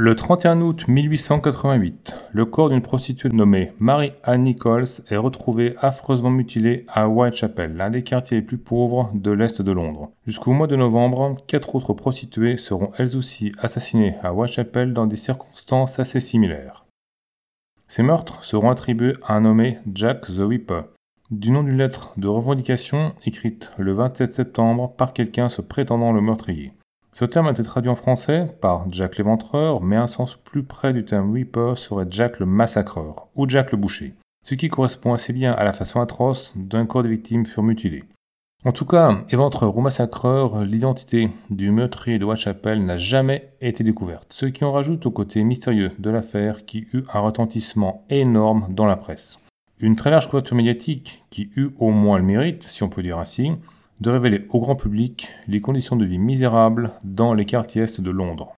Le 31 août 1888, le corps d'une prostituée nommée Mary Ann Nichols est retrouvé affreusement mutilé à Whitechapel, l'un des quartiers les plus pauvres de l'Est de Londres. Jusqu'au mois de novembre, quatre autres prostituées seront elles aussi assassinées à Whitechapel dans des circonstances assez similaires. Ces meurtres seront attribués à un nommé Jack the Whipper, du nom d'une lettre de revendication écrite le 27 septembre par quelqu'un se prétendant le meurtrier. Ce terme a été traduit en français par Jack l'éventreur, mais un sens plus près du terme Reaper serait Jack le massacreur ou Jack le boucher, ce qui correspond assez bien à la façon atroce d'un corps de victimes furent mutilés. En tout cas, éventreur ou massacreur, l'identité du meurtrier de Whitechapel n'a jamais été découverte, ce qui en rajoute au côté mystérieux de l'affaire qui eut un retentissement énorme dans la presse. Une très large couverture médiatique qui eut au moins le mérite, si on peut dire ainsi, de révéler au grand public les conditions de vie misérables dans les quartiers est de Londres.